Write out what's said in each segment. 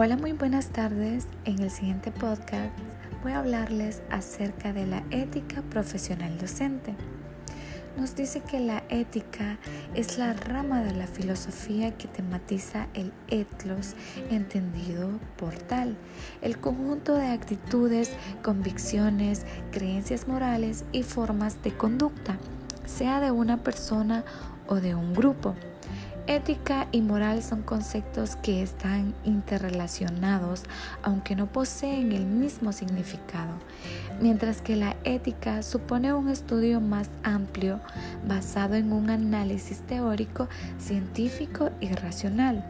Hola, muy buenas tardes. En el siguiente podcast voy a hablarles acerca de la ética profesional docente. Nos dice que la ética es la rama de la filosofía que tematiza el etlos entendido por tal, el conjunto de actitudes, convicciones, creencias morales y formas de conducta, sea de una persona o de un grupo. Ética y moral son conceptos que están interrelacionados, aunque no poseen el mismo significado, mientras que la ética supone un estudio más amplio basado en un análisis teórico, científico y racional.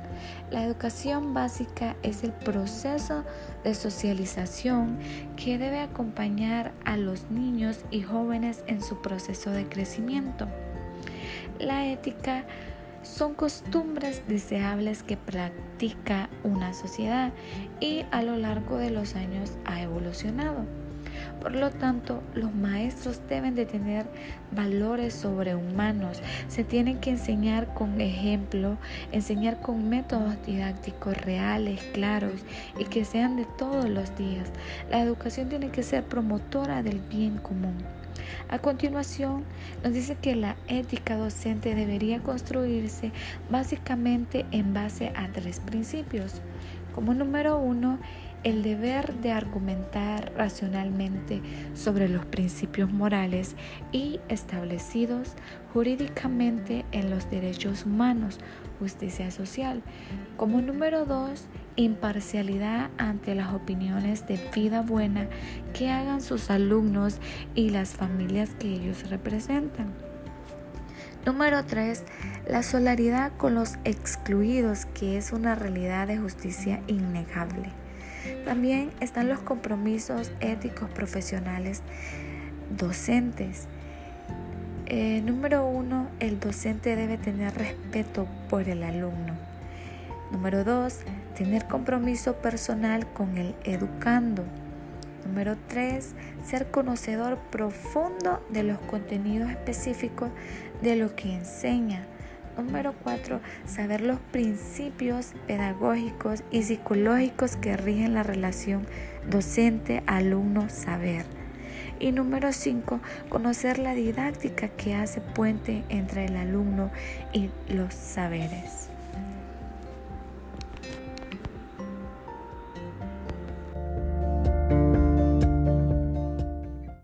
La educación básica es el proceso de socialización que debe acompañar a los niños y jóvenes en su proceso de crecimiento. La ética son costumbres deseables que practica una sociedad y a lo largo de los años ha evolucionado. Por lo tanto, los maestros deben de tener valores sobrehumanos. Se tienen que enseñar con ejemplo, enseñar con métodos didácticos reales, claros y que sean de todos los días. La educación tiene que ser promotora del bien común. A continuación, nos dice que la ética docente debería construirse básicamente en base a tres principios. Como número uno, el deber de argumentar racionalmente sobre los principios morales y establecidos jurídicamente en los derechos humanos, justicia social. Como número dos, imparcialidad ante las opiniones de vida buena que hagan sus alumnos y las familias que ellos representan. Número 3. La solidaridad con los excluidos, que es una realidad de justicia innegable. También están los compromisos éticos profesionales docentes. Eh, número uno, el docente debe tener respeto por el alumno. Número dos, tener compromiso personal con el educando. Número tres, ser conocedor profundo de los contenidos específicos de lo que enseña. Número 4. Saber los principios pedagógicos y psicológicos que rigen la relación docente-alumno-saber. Y número 5. Conocer la didáctica que hace puente entre el alumno y los saberes.